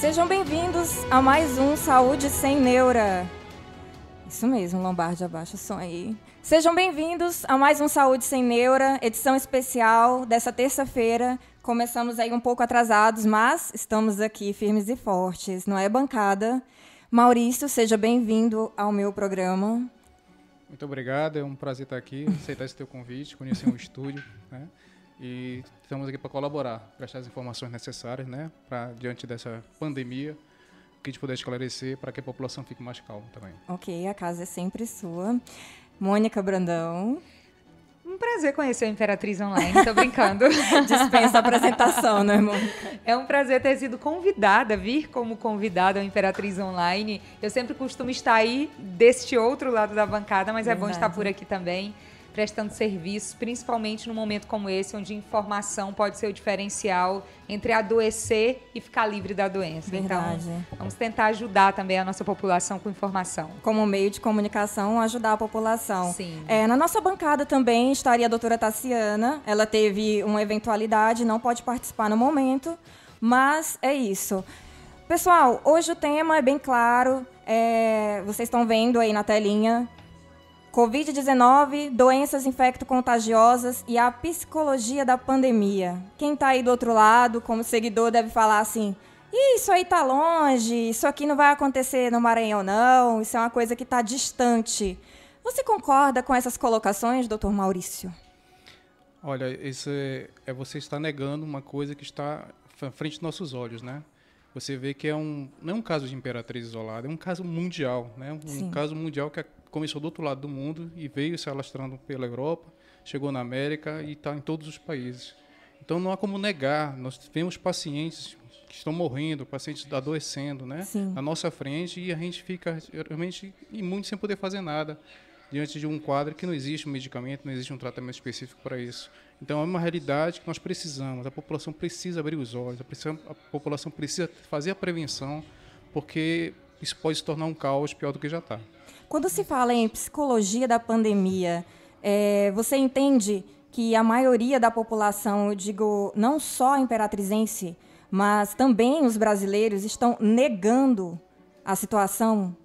Sejam bem-vindos a mais um Saúde Sem Neura. Isso mesmo, Lombardi, abaixa o som aí. Sejam bem-vindos a mais um Saúde Sem Neura, edição especial dessa terça-feira. Começamos aí um pouco atrasados, mas estamos aqui firmes e fortes, não é bancada? Maurício, seja bem-vindo ao meu programa. Muito obrigado, é um prazer estar aqui, aceitar esse teu convite, conhecer o estúdio, né? E estamos aqui para colaborar, prestar as informações necessárias, né, para diante dessa pandemia, que a gente puder esclarecer para que a população fique mais calma também. Ok, a casa é sempre sua. Mônica Brandão. Um prazer conhecer a Imperatriz Online, tô brincando. Dispensa a apresentação, né, irmão? É um prazer ter sido convidada, vir como convidada ao Imperatriz Online. Eu sempre costumo estar aí deste outro lado da bancada, mas Verdade. é bom estar por aqui também prestando serviços, principalmente num momento como esse, onde informação pode ser o diferencial entre adoecer e ficar livre da doença. Verdade. Então, vamos tentar ajudar também a nossa população com informação. Como meio de comunicação, ajudar a população. Sim. É, na nossa bancada também estaria a doutora Tassiana. Ela teve uma eventualidade, não pode participar no momento, mas é isso. Pessoal, hoje o tema é bem claro. É, vocês estão vendo aí na telinha. Covid-19, doenças infecto-contagiosas e a psicologia da pandemia. Quem está aí do outro lado, como seguidor, deve falar assim: isso aí tá longe, isso aqui não vai acontecer no Maranhão, não, isso é uma coisa que está distante. Você concorda com essas colocações, doutor Maurício? Olha, isso é, é você estar negando uma coisa que está à frente dos nossos olhos, né? Você vê que é um, não é um caso de imperatriz isolada, é um caso mundial, né? Um Sim. caso mundial que começou do outro lado do mundo e veio se alastrando pela Europa, chegou na América e está em todos os países. Então não há como negar, nós temos pacientes que estão morrendo, pacientes adoecendo, né, Sim. na nossa frente e a gente fica realmente imune sem poder fazer nada diante de um quadro que não existe um medicamento, não existe um tratamento específico para isso. Então é uma realidade que nós precisamos, a população precisa abrir os olhos, a, a população precisa fazer a prevenção, porque isso pode se tornar um caos pior do que já está. Quando se fala em psicologia da pandemia, é, você entende que a maioria da população, eu digo não só imperatrizense, mas também os brasileiros estão negando a situação?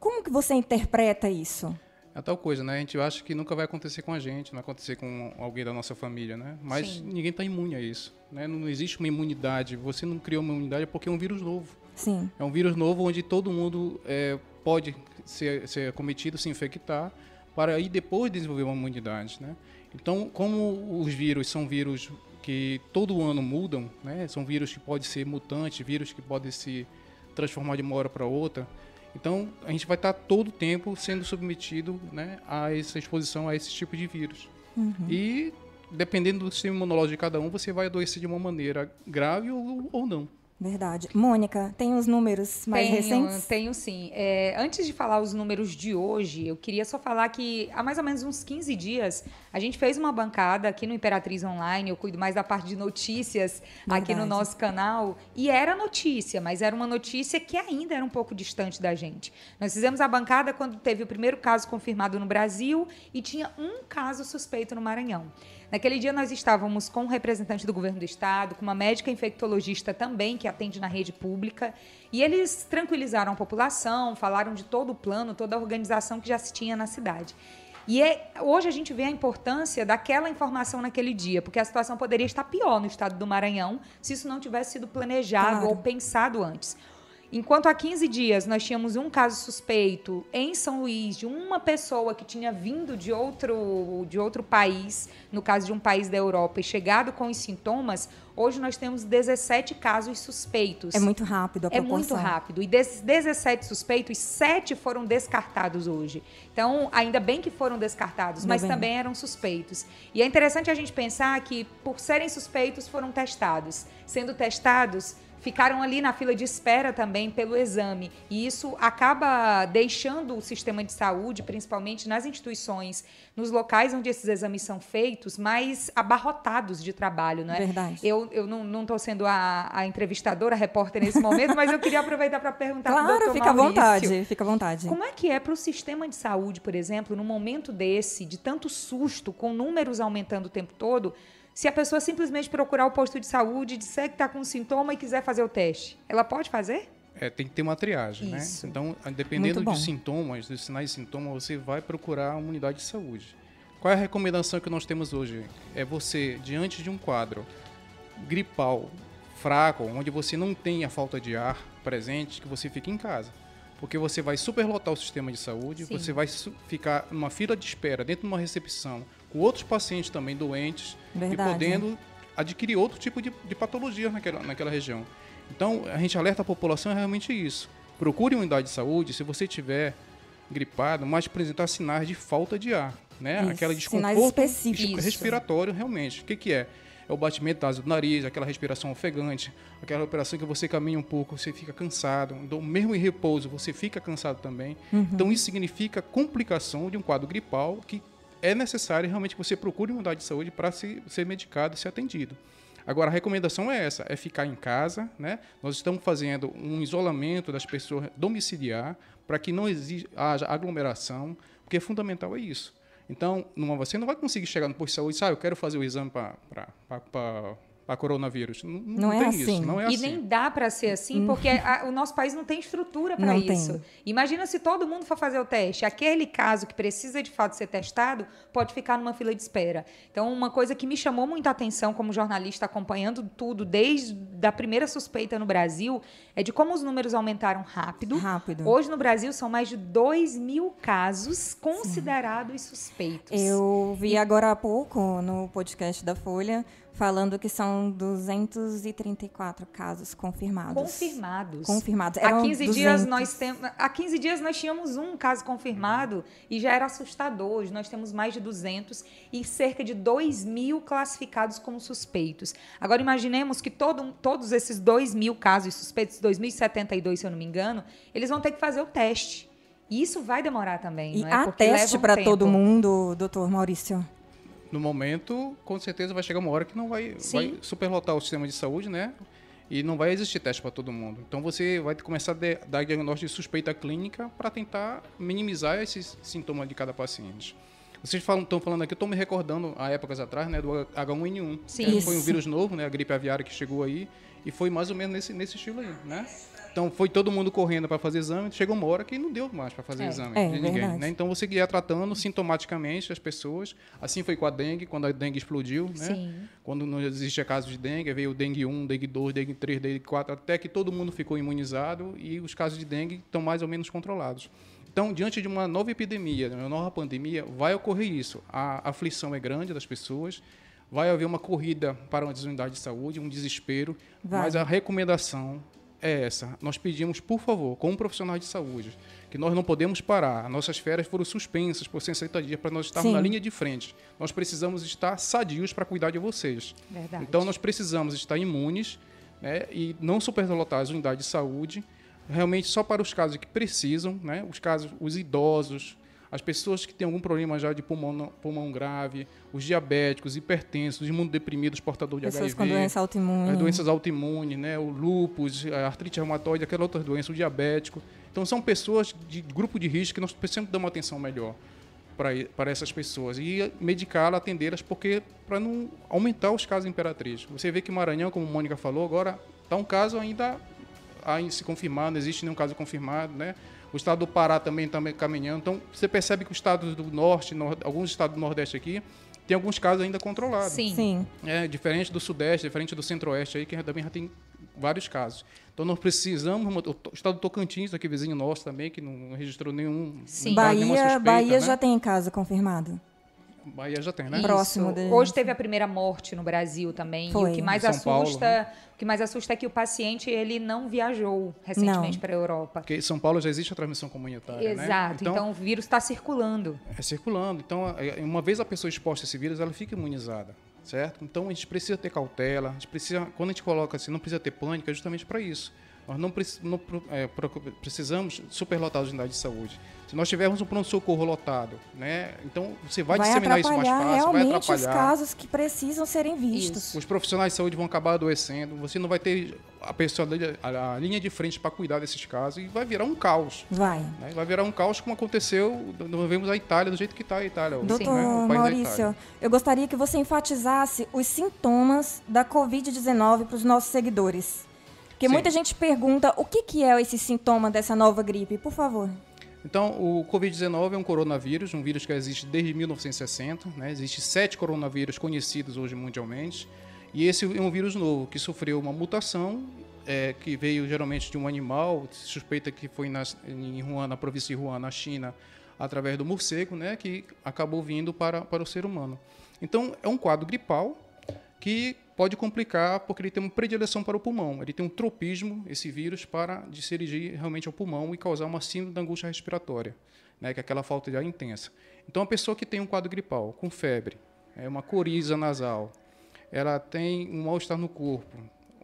Como que você interpreta isso? É tal coisa, né? A gente acha que nunca vai acontecer com a gente, não vai acontecer com alguém da nossa família, né? Mas Sim. ninguém está imune a isso, né? Não existe uma imunidade. Você não criou uma imunidade porque é um vírus novo. Sim. É um vírus novo onde todo mundo é, pode ser, ser cometido, se infectar, para aí depois desenvolver uma imunidade, né? Então, como os vírus são vírus que todo ano mudam, né? São vírus que podem ser mutantes, vírus que podem se transformar de uma hora para outra. Então, a gente vai estar todo o tempo sendo submetido né, a essa exposição a esse tipo de vírus. Uhum. E, dependendo do sistema imunológico de cada um, você vai adoecer de uma maneira grave ou, ou não. Verdade. Mônica, tem os números mais tenho, recentes? Tenho sim. É, antes de falar os números de hoje, eu queria só falar que há mais ou menos uns 15 dias a gente fez uma bancada aqui no Imperatriz Online. Eu cuido mais da parte de notícias Verdade. aqui no nosso canal. E era notícia, mas era uma notícia que ainda era um pouco distante da gente. Nós fizemos a bancada quando teve o primeiro caso confirmado no Brasil e tinha um caso suspeito no Maranhão. Naquele dia nós estávamos com um representante do governo do estado, com uma médica infectologista também que atende na rede pública, e eles tranquilizaram a população, falaram de todo o plano, toda a organização que já se tinha na cidade. E é, hoje a gente vê a importância daquela informação naquele dia, porque a situação poderia estar pior no estado do Maranhão se isso não tivesse sido planejado claro. ou pensado antes. Enquanto há 15 dias nós tínhamos um caso suspeito em São Luís de uma pessoa que tinha vindo de outro, de outro país, no caso de um país da Europa, e chegado com os sintomas, hoje nós temos 17 casos suspeitos. É muito rápido a proporção. É muito rápido. E desses 17 suspeitos, 7 foram descartados hoje. Então, ainda bem que foram descartados, mas também eram suspeitos. E é interessante a gente pensar que, por serem suspeitos, foram testados. Sendo testados, ficaram ali na fila de espera também pelo exame. E isso acaba deixando o sistema de saúde, principalmente nas instituições, nos locais onde esses exames são feitos, mais abarrotados de trabalho, não é? Verdade. Eu, eu não estou sendo a, a, entrevistadora, a repórter nesse momento, mas eu queria aproveitar para perguntar claro, para o fica Maurício, à vontade, fica à vontade. Como é que é para o sistema de saúde, por exemplo, num momento desse, de tanto susto, com números aumentando o tempo todo, Se a pessoa simplesmente procurar o posto de saúde, disser que está com sintoma e quiser fazer o teste, ela pode fazer? É, tem que ter uma triagem, né? Isso. né? Então, dependendo dos sintomas, dos sinais de sintoma, você vai procurar uma unidade de saúde. Qual é a recomendação que nós temos hoje? É você, diante de um quadro gripal fraco, onde você não tem a falta de ar presente, que você fique em casa. Porque você vai superlotar o sistema de saúde, Sim. você vai ficar numa fila de espera dentro de uma recepção com outros pacientes também doentes Verdade. e podendo adquirir outro tipo de, de patologia naquela, naquela região. Então, a gente alerta a população é realmente isso. Procure uma unidade de saúde se você tiver gripado, mas apresentar sinais de falta de ar, né? Isso, Aquela desconforto respiratório realmente. O que, que é? É o batimento do nariz, aquela respiração ofegante, aquela respiração que você caminha um pouco, você fica cansado. Então, mesmo em repouso, você fica cansado também. Uhum. Então, isso significa complicação de um quadro gripal que é necessário realmente que você procure uma unidade de saúde para ser medicado e ser atendido. Agora, a recomendação é essa, é ficar em casa, né? Nós estamos fazendo um isolamento das pessoas domiciliar para que não exija, haja aglomeração, porque é fundamental é isso. Então, numa, você não vai conseguir chegar no posto de saúde e ah, eu quero fazer o exame para a coronavírus. Não, não, não é assim. Isso, não é e assim. nem dá para ser assim, porque a, o nosso país não tem estrutura para isso. Tem. Imagina se todo mundo for fazer o teste. Aquele caso que precisa de fato ser testado pode ficar numa fila de espera. Então, uma coisa que me chamou muita atenção como jornalista acompanhando tudo desde a primeira suspeita no Brasil é de como os números aumentaram rápido. Rápido. Hoje no Brasil são mais de 2 mil casos considerados Sim. suspeitos. Eu vi e... agora há pouco no podcast da Folha falando que são 234 casos confirmados. Confirmados. Confirmados. Eram há 15 dias nós temos, há 15 dias nós tínhamos um caso confirmado e já era assustador. Hoje nós temos mais de 200 e cerca de 2 mil classificados como suspeitos. Agora imaginemos que todo, todos esses 2 mil casos suspeitos, 2.072 se eu não me engano, eles vão ter que fazer o teste. E isso vai demorar também, e não é? há Porque teste um para todo mundo, doutor Maurício? No momento, com certeza vai chegar uma hora que não vai, vai superlotar o sistema de saúde, né? E não vai existir teste para todo mundo. Então você vai começar a dar diagnóstico de suspeita clínica para tentar minimizar esses sintomas de cada paciente. Vocês falam, estão falando aqui, estou me recordando há épocas atrás, né, do H1N1. Sim. Foi um vírus novo, né, a gripe aviária que chegou aí, e foi mais ou menos nesse, nesse estilo aí, né? Então foi todo mundo correndo para fazer exame, chegou uma hora que não deu mais para fazer é, exame é, de ninguém. Né? Então você ia tratando sintomaticamente as pessoas. Assim foi com a dengue, quando a dengue explodiu, né? Quando não existia casos de dengue, veio o dengue 1, dengue 2, dengue 3, dengue 4, até que todo mundo ficou imunizado e os casos de dengue estão mais ou menos controlados. Então, diante de uma nova epidemia, de uma nova pandemia, vai ocorrer isso. A aflição é grande das pessoas, vai haver uma corrida para uma desunidade de saúde, um desespero, vai. mas a recomendação é essa. Nós pedimos, por favor, como profissionais de saúde, que nós não podemos parar. Nossas férias foram suspensas por 60 dias para nós estarmos Sim. na linha de frente. Nós precisamos estar sadios para cuidar de vocês. Verdade. Então, nós precisamos estar imunes né, e não superlotar as unidades de saúde, realmente só para os casos que precisam, né, os casos, os idosos, as pessoas que têm algum problema já de pulmão, pulmão grave, os diabéticos, hipertensos, os imunodeprimidos, portador de pessoas HIV. com doença autoimune. As doenças autoimunes, né? o lúpus, a artrite reumatoide, aquela outra doença, o diabético. Então, são pessoas de grupo de risco que nós precisamos dar uma atenção melhor para essas pessoas e medicá-las, atendê-las, porque para não aumentar os casos imperatriz. Você vê que Maranhão, como a Mônica falou, agora está um caso ainda a se confirmar, não existe nenhum caso confirmado, né? O estado do Pará também está caminhando. Então, você percebe que os estados do norte, alguns estados do nordeste aqui, tem alguns casos ainda controlados. Sim. Sim. É, diferente do sudeste, diferente do centro-oeste aí, que também já tem vários casos. Então nós precisamos, o estado do Tocantins, aqui vizinho nosso também, que não registrou nenhum. Sim. Bahia, suspeita, Bahia né? já tem caso confirmado. Bahia já tem, né? Próximo deles. Hoje teve a primeira morte no Brasil também. Foi. E o que mais assusta, Paulo, né? o que mais assusta é que o paciente ele não viajou recentemente para a Europa. Porque em São Paulo já existe a transmissão comunitária, né? Exato. Né? Então, então, o vírus está circulando. É circulando. Então, é, uma vez a pessoa exposta a esse vírus, ela fica imunizada, certo? Então a gente precisa ter cautela. A gente precisa, quando a gente coloca assim, não precisa ter pânico, é justamente para isso Nós não, não é, precisamos superlotar as unidades de saúde. Se nós tivermos um pronto-socorro lotado, né? Então você vai, vai disseminar isso mais fácil, realmente vai atrapalhar. os casos que precisam serem vistos. Isso. Os profissionais de saúde vão acabar adoecendo, você não vai ter a pessoa a, linha de frente para cuidar desses casos e vai virar um caos. Vai. Né? Vai virar um caos como aconteceu, nós vemos a Itália do jeito que está a Itália. Doutor né? Maurício, eu gostaria que você enfatizasse os sintomas da Covid-19 para os nossos seguidores. Porque Sim. muita gente pergunta o que, que é esse sintoma dessa nova gripe, por favor. Então, o Covid-19 é um coronavírus, um vírus que existe desde 1960. Né? Existem sete coronavírus conhecidos hoje mundialmente. E esse é um vírus novo que sofreu uma mutação é, que veio geralmente de um animal, suspeita que foi na, em Wuhan, na província de Wuhan, na China, através do morcego, né, que acabou vindo para, para o ser humano. Então, é um quadro gripal que pode complicar porque ele tem uma predileção para o pulmão. Ele tem um tropismo, esse vírus, para de se dirigir realmente ao pulmão e causar uma síndrome da angústia respiratória, né, que é aquela falta de ar intensa. Então, a pessoa que tem um quadro gripal, com febre, é uma coriza nasal, ela tem um mal-estar no corpo,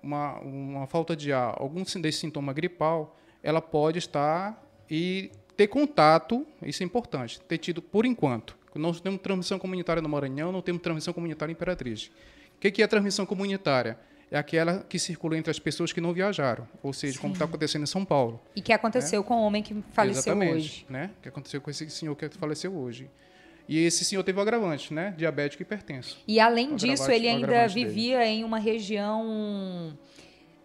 uma, uma falta de ar, algum desse sintoma gripal, ela pode estar e ter contato, isso é importante, ter tido por enquanto. Nós temos transmissão comunitária no Maranhão, não temos transmissão comunitária em Imperatriz. O que é a transmissão comunitária? É aquela que circula entre as pessoas que não viajaram, ou seja, Sim. como está acontecendo em São Paulo. E que aconteceu né? com o homem que faleceu Exatamente, hoje. Né? que aconteceu com esse senhor que faleceu hoje. E esse senhor teve o agravante, né? Diabético e hipertenso. E além disso, ele ainda vivia dele. em uma região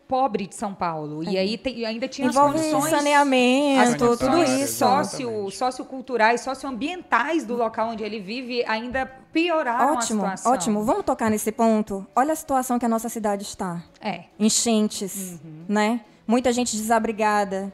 pobre de São Paulo. É. E aí tem, ainda tinha Envolve as condições... saneamento, as tudo isso. Sócio, socioculturais, socioambientais do local onde ele vive ainda pioraram ótimo, a situação. Ótimo, vamos tocar nesse ponto? Olha a situação que a nossa cidade está. É. Enchentes, uhum. né? Muita gente desabrigada.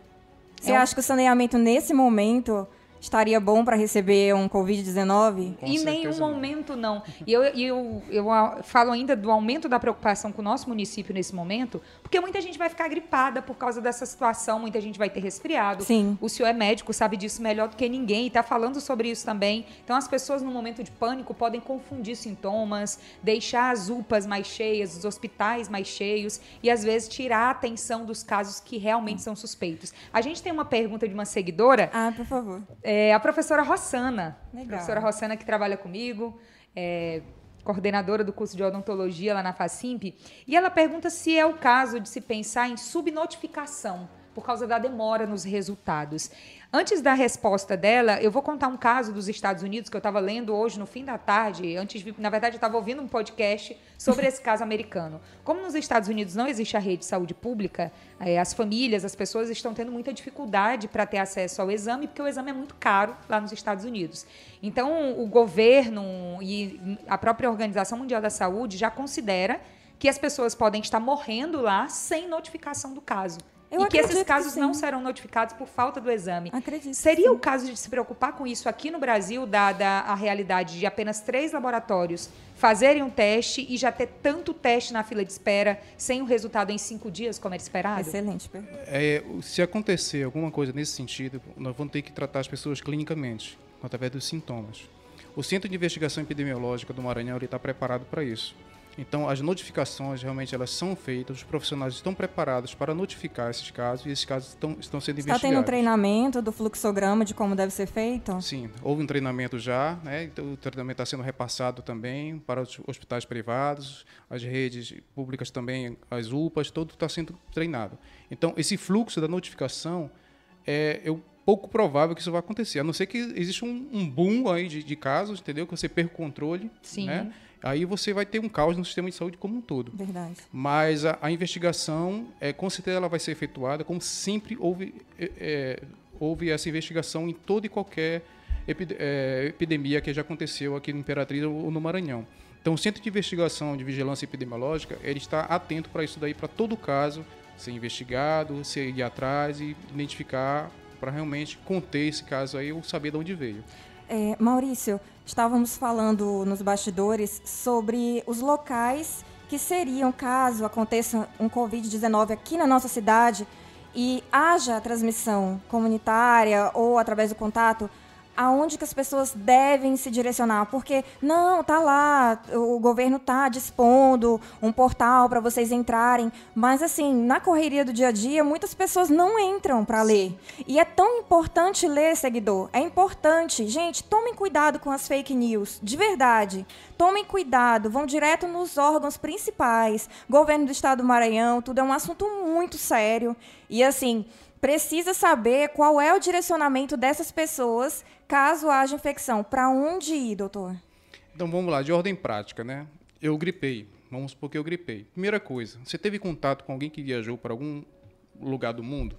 Você é acha que o saneamento nesse momento estaria bom para receber um Covid-19? Em nenhum momento não. E eu, eu, eu falo ainda do aumento da preocupação com o nosso município nesse momento, porque muita gente vai ficar gripada por causa dessa situação, muita gente vai ter resfriado. Sim. O senhor é médico, sabe disso melhor do que ninguém e está falando sobre isso também. Então as pessoas no momento de pânico podem confundir sintomas, deixar as UPAs mais cheias, os hospitais mais cheios e às vezes tirar a atenção dos casos que realmente são suspeitos. A gente tem uma pergunta de uma seguidora. Ah, por favor. É, é a professora Rossana. Legal. Professora Rossana que trabalha comigo, é, coordenadora do curso de odontologia lá na Facimp, e ela pergunta se é o caso de se pensar em subnotificação por causa da demora nos resultados. Antes da resposta dela, eu vou contar um caso dos Estados Unidos que eu estava lendo hoje no fim da tarde. Antes, na verdade, eu estava ouvindo um podcast sobre esse caso americano. Como nos Estados Unidos não existe a rede de saúde pública, é, as famílias, as pessoas estão tendo muita dificuldade para ter acesso ao exame, porque o exame é muito caro lá nos Estados Unidos. Então, o governo e a própria Organização Mundial da Saúde já considera que as pessoas podem estar morrendo lá sem notificação do caso. Eu e que esses casos que não serão notificados por falta do exame. Acredito. Seria o caso de se preocupar com isso aqui no Brasil, dada a realidade de apenas três laboratórios fazerem um teste e já ter tanto teste na fila de espera sem o resultado em cinco dias, como era esperado? Excelente pergunta. É, se acontecer alguma coisa nesse sentido, nós vamos ter que tratar as pessoas clinicamente, através dos sintomas. O Centro de Investigação Epidemiológica do Maranhão está preparado para isso. Então, as notificações realmente elas são feitas, os profissionais estão preparados para notificar esses casos e esses casos estão, estão sendo Está investigados. Está tendo um treinamento do fluxograma de como deve ser feito? Sim, houve um treinamento já, né? Então, o treinamento está sendo repassado também para os hospitais privados, as redes públicas também, as UPAs, todo está sendo treinado. Então, esse fluxo da notificação é eu pouco provável que isso vai acontecer, a não ser que exista um, um boom aí de, de, casos, entendeu? Que você perca o controle, Sim. né? Aí você vai ter um caos no sistema de saúde como um todo. Verdade. Mas a, a investigação, é, com certeza, ela vai ser efetuada, como sempre houve, é, é houve essa investigação em toda e qualquer é, epidemia que já aconteceu aqui no Imperatriz ou no Maranhão. Então, o Centro de Investigação de Vigilância Epidemiológica, ele está atento para isso daí, para todo caso ser investigado, ser ir atrás e identificar para realmente conter esse caso aí ou saber de onde veio. É, Maurício, estávamos falando nos bastidores sobre os locais que seriam, caso aconteça um Covid-19 aqui na nossa cidade e haja transmissão comunitária ou através do contato, aonde que as pessoas devem se direcionar, porque não, tá lá, o governo tá dispondo um portal para vocês entrarem, mas assim, na correria do dia a dia, muitas pessoas não entram para ler. E é tão importante ler, seguidor. É importante. Gente, tomem cuidado com as fake news, de verdade. Tomem cuidado, vão direto nos órgãos principais, governo do estado do Maranhão, tudo é um assunto muito sério. E assim, precisa saber qual é o direcionamento dessas pessoas caso haja infecção. Para onde ir, doutor? Então vamos lá, de ordem prática, né? Eu gripei. Vamos supor que eu gripei. Primeira coisa, você teve contato com alguém que viajou para algum lugar do mundo?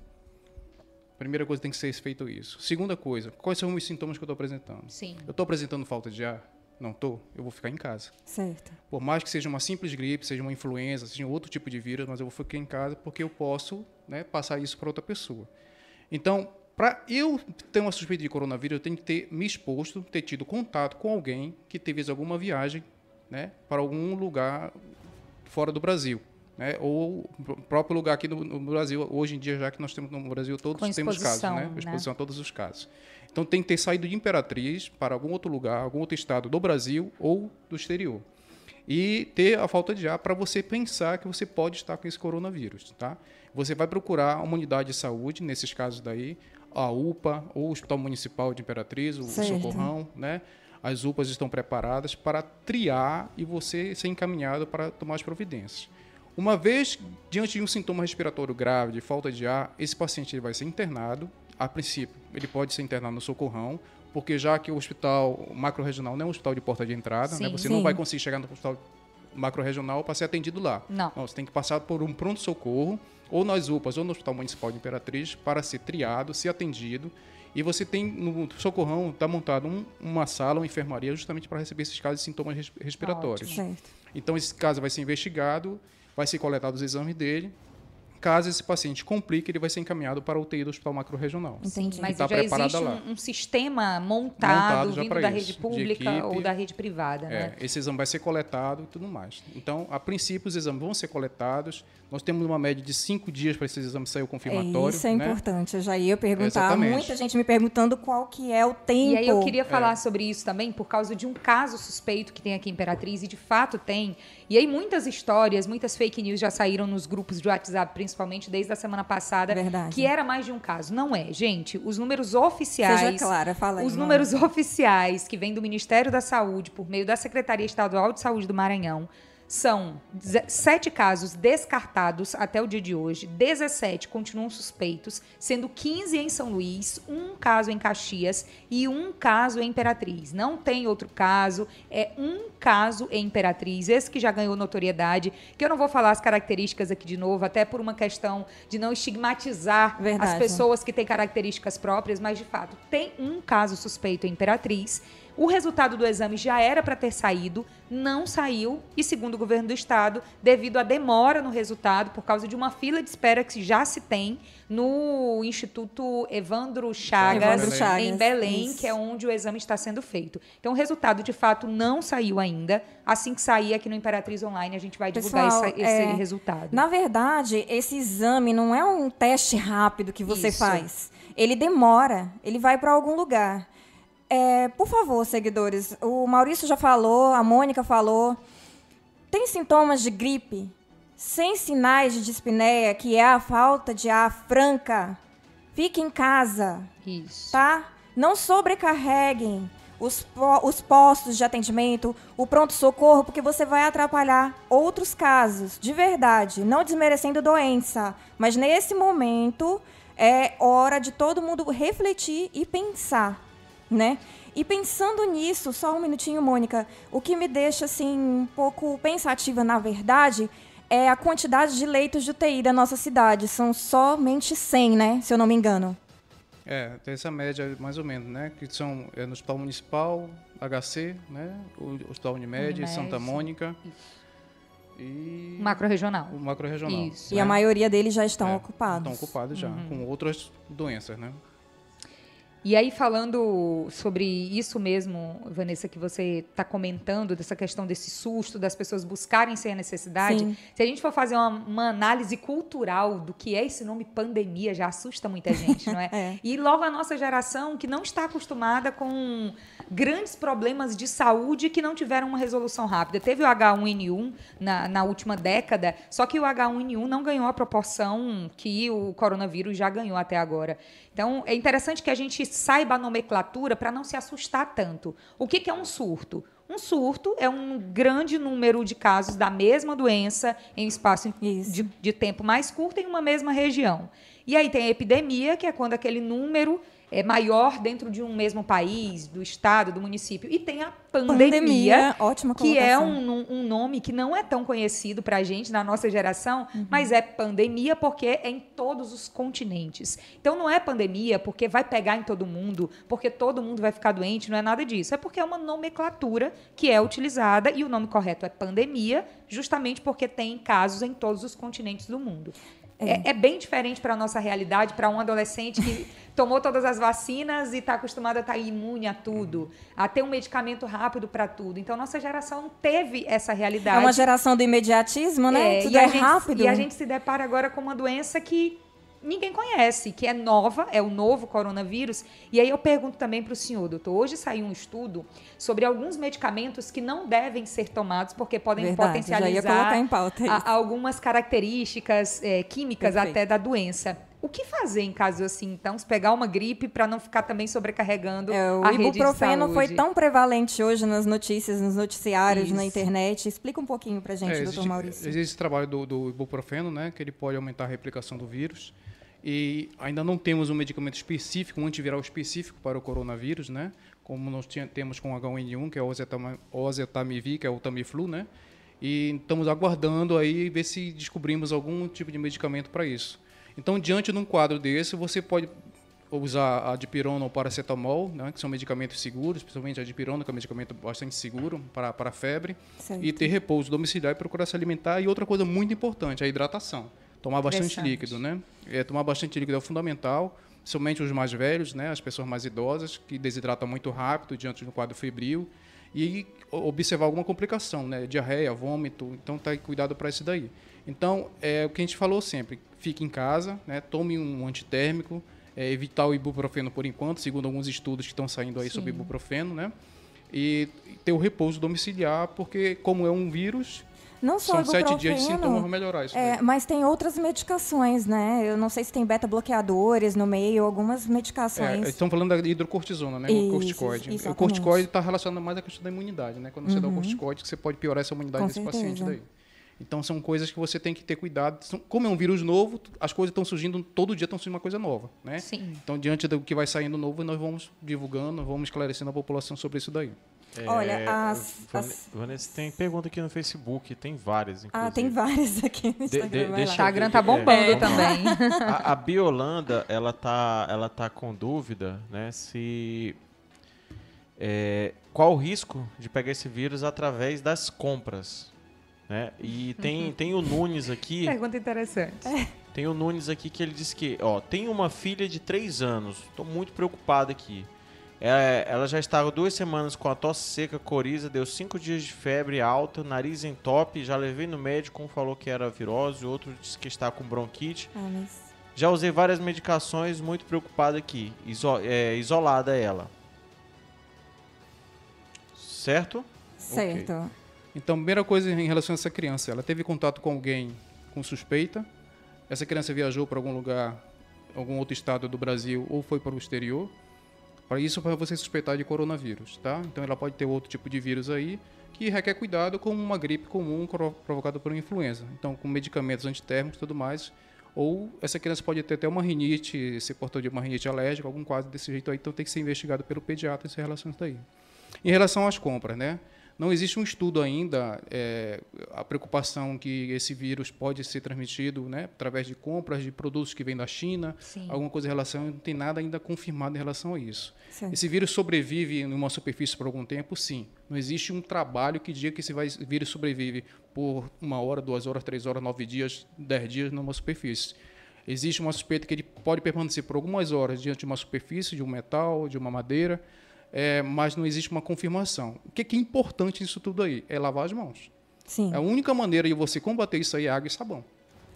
Primeira coisa tem que ser feito isso. Segunda coisa, quais são os sintomas que eu estou apresentando? Sim. Eu estou apresentando falta de ar? Não estou? Eu vou ficar em casa. Certo. Por mais que seja uma simples gripe, seja uma influenza, seja outro tipo de vírus, mas eu vou ficar em casa porque eu posso né, passar isso para outra pessoa. Então, para eu ter uma suspeita de coronavírus, eu tenho que ter me exposto, ter tido contato com alguém que teve alguma viagem né, para algum lugar fora do Brasil. Né, ou próprio lugar aqui no, no, Brasil, hoje em dia, já que nós temos no Brasil, todos temos casos, né? né? Exposição a todos os casos. Então tem que ter saído de Imperatriz para algum outro lugar, algum outro estado do Brasil ou do exterior. E ter a falta de ar para você pensar que você pode estar com esse coronavírus, tá? Você vai procurar uma unidade de saúde, nesses casos daí, a UPA ou o Hospital Municipal de Imperatriz, o certo. Socorrão, né? As UPAs estão preparadas para triar e você ser encaminhado para tomar as providências. Uma vez diante de um sintoma respiratório grave, de falta de ar, esse paciente ele vai ser internado. A princípio, ele pode ser internado no socorrão, porque já que o hospital macro-regional não é um hospital de porta de entrada, né? sim, né? você sim. não vai conseguir chegar no hospital macro-regional para ser atendido lá. Não. não. Você tem que passar por um pronto-socorro, ou nas UPAs, ou no Hospital Municipal de Imperatriz, para ser triado, ser atendido. E você tem no socorrão, está montado um, uma sala, uma enfermaria, justamente para receber esses casos de sintomas respiratórios. Então, esse caso vai ser investigado, vai ser coletado os exames dele, Caso esse paciente complique, ele vai ser encaminhado para a UTI do Hospital Macro Regional. Entendi. Mas tá já existe um, um, sistema montado, montado vindo da isso, rede pública equipe, ou da rede privada, é, né? Esse exame vai ser coletado e tudo mais. Então, a princípio, os exames vão ser coletados. Nós temos uma média de cinco dias para esses exames sair o confirmatório. isso é né? importante. Eu já ia perguntar. Exatamente. Muita gente me perguntando qual que é o tempo. E aí eu queria falar é. sobre isso também, por causa de um caso suspeito que tem aqui em Imperatriz, e de fato tem. E aí muitas histórias, muitas fake news já saíram nos grupos de WhatsApp, principalmente desde a semana passada, Verdade. que era mais de um caso. Não é, gente. Os números oficiais. Seja clara, fala aí, Os números oficiais que vêm do Ministério da Saúde, por meio da Secretaria Estadual de Saúde do Maranhão, são sete casos descartados até o dia de hoje, 17 continuam suspeitos, sendo 15 em São Luís, um caso em Caxias e um caso em Imperatriz. Não tem outro caso, é um caso em Imperatriz, esse que já ganhou notoriedade, que eu não vou falar as características aqui de novo, até por uma questão de não estigmatizar Verdade. as pessoas que têm características próprias, mas de fato tem um caso suspeito em Imperatriz o resultado do exame já era para ter saído, não saiu, e segundo o governo do estado, devido à demora no resultado, por causa de uma fila de espera que já se tem no Instituto Evandro Chagas, Evandro Chagas. em Belém, Isso. que é onde o exame está sendo feito. Então, o resultado, de fato, não saiu ainda. Assim que sair aqui no Imperatriz Online, a gente vai divulgar Pessoal, esse, esse é, resultado. Na verdade, esse exame não é um teste rápido que você Isso. faz. Ele demora, ele vai para algum lugar. É, por favor, seguidores, o Maurício já falou, a Mônica falou. Tem sintomas de gripe sem sinais de dispneia, que é a falta de ar franca? Fique em casa. Isso. Tá? Não sobrecarreguem os, os postos de atendimento, o pronto-socorro, porque você vai atrapalhar outros casos, de verdade. Não desmerecendo doença, mas nesse momento é hora de todo mundo refletir e pensar né? E pensando nisso, só um minutinho, Mônica, o que me deixa assim um pouco pensativa, na verdade, é a quantidade de leitos de UTI da nossa cidade. São somente 100, né? Se eu não me engano. É, tem essa média mais ou menos, né? Que são é, no Hospital Municipal, HC, né? O Hospital Unimed, Unimed Santa Mônica. Isso. E macro regional. O macro regional. Isso. Né? E a maioria deles já estão é, ocupados. Estão ocupados já, uhum. com outras doenças, né? E aí, falando sobre isso mesmo, Vanessa, que você está comentando, dessa questão desse susto, das pessoas buscarem sem a necessidade, Sim. se a gente for fazer uma, uma, análise cultural do que é esse nome pandemia, já assusta muita gente, não é? é? E logo a nossa geração, que não está acostumada com grandes problemas de saúde que não tiveram uma resolução rápida. Teve o H1N1 na, na última década, só que o H1N1 não ganhou a proporção que o coronavírus já ganhou até agora. Então, é interessante que a gente saiba a nomenclatura para não se assustar tanto. O que, que é um surto? Um surto é um grande número de casos da mesma doença em espaço de, de, tempo mais curto em uma mesma região. E aí tem a epidemia, que é quando aquele número é maior dentro de um mesmo país, do estado, do município. E tem a pandemia, pandemia ótima que é um, um, nome que não é tão conhecido para a gente, na nossa geração, uhum. mas é pandemia porque é em todos os continentes. Então não é pandemia porque vai pegar em todo mundo, porque todo mundo vai ficar doente, não é nada disso. É porque é uma nomenclatura que é utilizada e o nome correto é pandemia, justamente porque tem casos em todos os continentes do mundo. É, é, é bem diferente para a nossa realidade, para um adolescente que tomou todas as vacinas e está acostumado a estar tá imune a tudo, a ter um medicamento rápido para tudo. Então, nossa geração teve essa realidade. É uma geração do imediatismo, né? É, tudo é gente, rápido. E a gente se depara agora com uma doença que ninguém conhece, que é nova, é o novo coronavírus. E aí eu pergunto também para o senhor, doutor, hoje saiu um estudo sobre alguns medicamentos que não devem ser tomados porque podem Verdade, potencializar a, algumas características é, químicas Perfeito. até da doença. O que fazer em caso assim, então? Se pegar uma gripe para não ficar também sobrecarregando é, o a rede ibuprofeno foi tão prevalente hoje nas notícias, nos noticiários, Isso. na internet. Explica um pouquinho para gente, é, doutor Maurício. Existe esse trabalho do, do ibuprofeno, né, que ele pode aumentar a replicação do vírus. E ainda não temos um medicamento específico, um antiviral específico para o coronavírus, né? Como nós temos com o H1N1, que é o oseltamivir, que é o Tamiflu, né? E estamos aguardando aí ver se descobrimos algum tipo de medicamento para isso. Então, diante de um quadro desse, você pode usar a dipirona ou paracetamol, né, que são medicamentos seguros, principalmente a dipirona, que é um medicamento bastante seguro para, para febre, certo. e ter repouso domiciliar e procurar se alimentar. E outra coisa muito importante, a hidratação. Tomar bastante líquido, né? É, tomar bastante líquido é fundamental, somente os mais velhos, né, as pessoas mais idosas, que desidratam muito rápido diante do quadro febril, e observar alguma complicação, né, diarreia, vômito, então tá cuidado para isso daí. Então, é o que a gente falou sempre, fique em casa, né, tome um antitérmico, é, evitar o ibuprofeno por enquanto, segundo alguns estudos que estão saindo aí Sim. sobre ibuprofeno, né? E ter o repouso domiciliar, porque como é um vírus, não só São sete dias de sintomas melhorar isso. É, mas tem outras medicações, né? Eu não sei se tem beta-bloqueadores no meio, algumas medicações. É, estão falando da hidrocortisona, né? Isso, o corticoide. Exatamente. O corticoide está relacionado mais à questão da imunidade, né? Quando você uhum. dá o uhum. corticoide, você pode piorar essa imunidade Com desse certeza. paciente daí. Então são coisas que você tem que ter cuidado. Como é um vírus novo, as coisas estão surgindo, todo dia estão surgindo uma coisa nova, né? Sim. Então diante do que vai saindo novo, nós vamos divulgando, vamos esclarecendo a população sobre isso daí. É, Olha, as, as, Vanessa, tem pergunta aqui no Facebook, tem várias, inclusive. Ah, tem várias aqui no Instagram. De, de, o Instagram tá bombando é, também. A, a Biolanda, ela tá, ela tá com dúvida, né, se... É, qual o risco de pegar esse vírus através das compras? Né? E tem, uhum. tem o Nunes aqui. Pergunta interessante. Tem o Nunes aqui que ele disse que, ó, tem uma filha de 3 anos. Estou muito preocupado aqui. É, ela já estava duas semanas com a tosse seca, coriza, deu cinco dias de febre alta, nariz em top. Já levei no médico, um falou que era virose, outro disse que está com bronquite. Ah, mas... Já usei várias medicações, muito preocupada aqui. Iso é, isolada ela. Certo? Certo. Okay. Então, primeira coisa em relação a essa criança, ela teve contato com alguém com suspeita. Essa criança viajou para algum lugar, algum outro estado do Brasil ou foi para o exterior. Para isso, para você suspeitar de coronavírus, tá? Então, ela pode ter outro tipo de vírus aí que requer cuidado, como uma gripe comum provocada por uma influenza. Então, com medicamentos antitérmicos e tudo mais. Ou essa criança pode ter até uma rinite, ser portador de uma rinite alérgica, algum quadro desse jeito aí. Então, tem que ser investigado pelo pediatra em relação a isso daí. Em relação às compras, né? Não existe um estudo ainda, é, a preocupação que esse vírus pode ser transmitido né, através de compras de produtos que vêm da China, Sim. alguma coisa em relação, não tem nada ainda confirmado em relação a isso. Sim. Esse vírus sobrevive em uma superfície por algum tempo? Sim. Não existe um trabalho que diga que esse vírus sobrevive por uma hora, duas horas, três horas, nove dias, dez dias numa superfície. existe uma suspeita que ele pode permanecer por algumas horas diante de uma superfície, de um metal, de uma madeira, é, mas não existe uma confirmação. O que é, importante nisso tudo aí? É lavar as mãos. Sim. A única maneira de você combater isso aí é água e sabão.